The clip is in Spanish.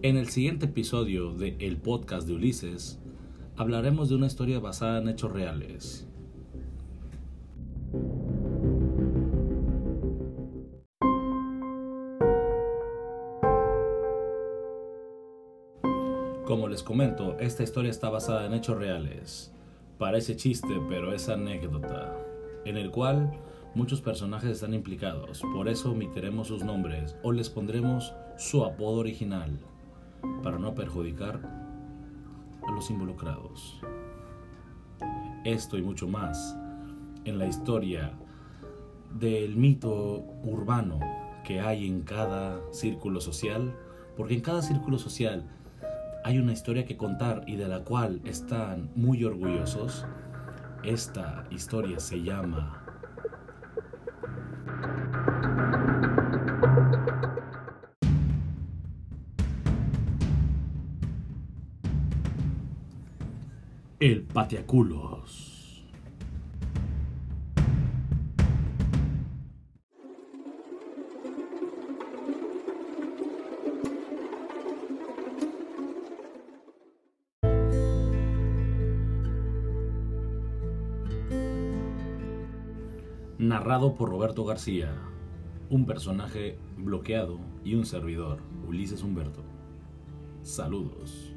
En el siguiente episodio de El Podcast de Ulises, hablaremos de una historia basada en hechos reales. Como les comento, esta historia está basada en hechos reales. Parece chiste, pero es anécdota, en el cual muchos personajes están implicados, por eso omitiremos sus nombres o les pondremos su apodo original, para no perjudicar a los involucrados. Esto y mucho más en la historia del mito urbano que hay en cada círculo social, porque en cada círculo social hay una historia que contar y de la cual están muy orgullosos. Esta historia se llama El Patiaculos. Narrado por Roberto García, un personaje bloqueado y un servidor, Ulises Humberto. Saludos.